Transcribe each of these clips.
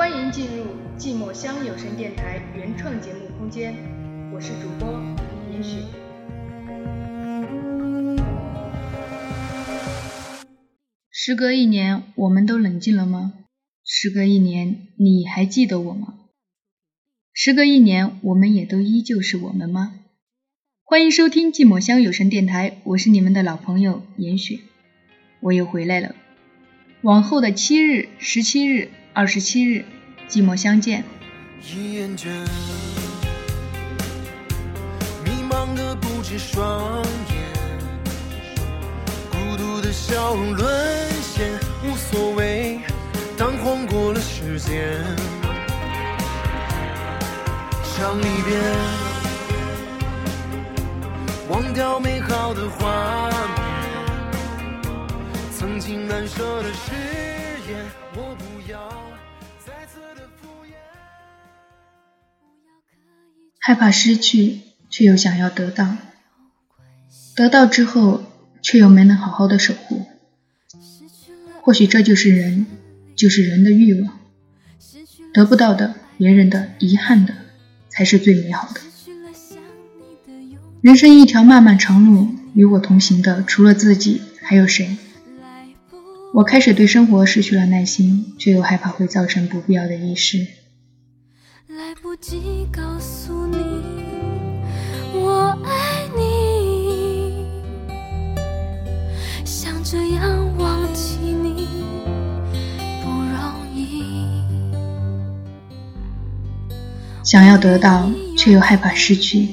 欢迎进入寂寞乡有声电台原创节目空间，我是主播严雪。时隔一年，我们都冷静了吗？时隔一年，你还记得我吗？时隔一年，我们也都依旧是我们吗？欢迎收听寂寞乡有声电台，我是你们的老朋友严雪，我又回来了。往后的七日、十七日、二十七日，寂寞相见。一眼间，迷茫的不止双眼，孤独的笑容沦陷，无所谓，当晃过了时间，想离别，忘掉美好的画面，曾经难舍的誓我不要再次的敷衍。害怕失去，却又想要得到；得到之后，却又没能好好的守护。或许这就是人，就是人的欲望。得不到的、别人的、遗憾的，才是最美好的。人生一条漫漫长路，与我同行的除了自己，还有谁？我开始对生活失去了耐心，却又害怕会造成不必要的遗失。来不及告诉你我爱你，想这样忘记你不容易。想要得到，却又害怕失去。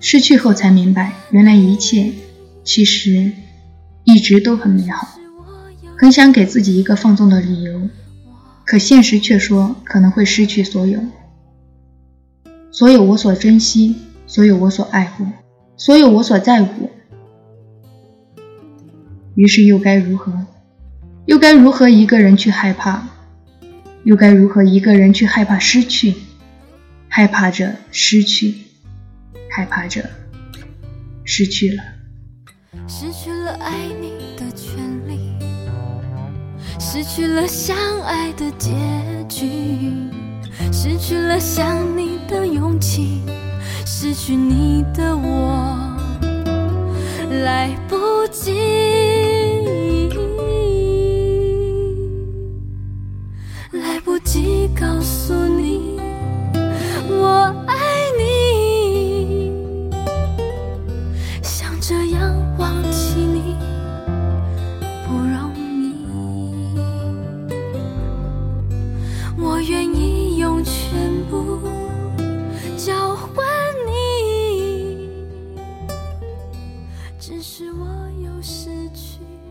失去后才明白，原来一切其实一直都很美好。很想给自己一个放纵的理由，可现实却说可能会失去所有。所有我所珍惜，所有我所爱护，所有我所在乎。于是又该如何？又该如何一个人去害怕？又该如何一个人去害怕失去？害怕着失去，害怕着失去了。失去了爱你的权利，失去了相爱的结局，失去了想你的勇气，失去你的我，来不及，只是我又失去。